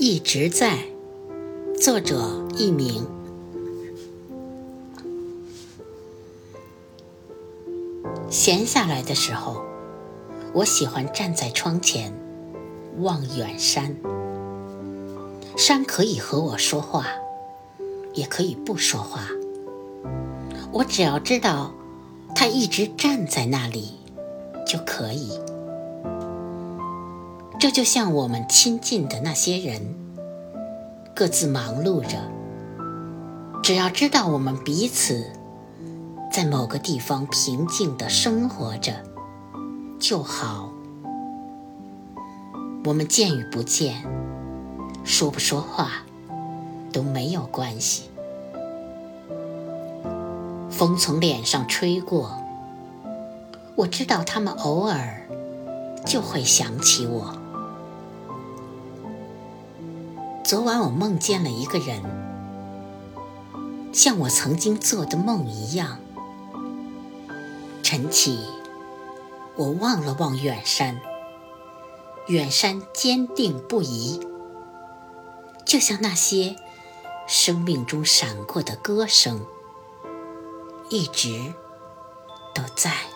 一直在。作者佚名。闲下来的时候，我喜欢站在窗前望远山。山可以和我说话，也可以不说话。我只要知道它一直站在那里就可以。这就像我们亲近的那些人，各自忙碌着，只要知道我们彼此在某个地方平静的生活着就好。我们见与不见，说不说话都没有关系。风从脸上吹过，我知道他们偶尔就会想起我。昨晚我梦见了一个人，像我曾经做的梦一样。晨起，我望了望远山，远山坚定不移，就像那些生命中闪过的歌声，一直都在。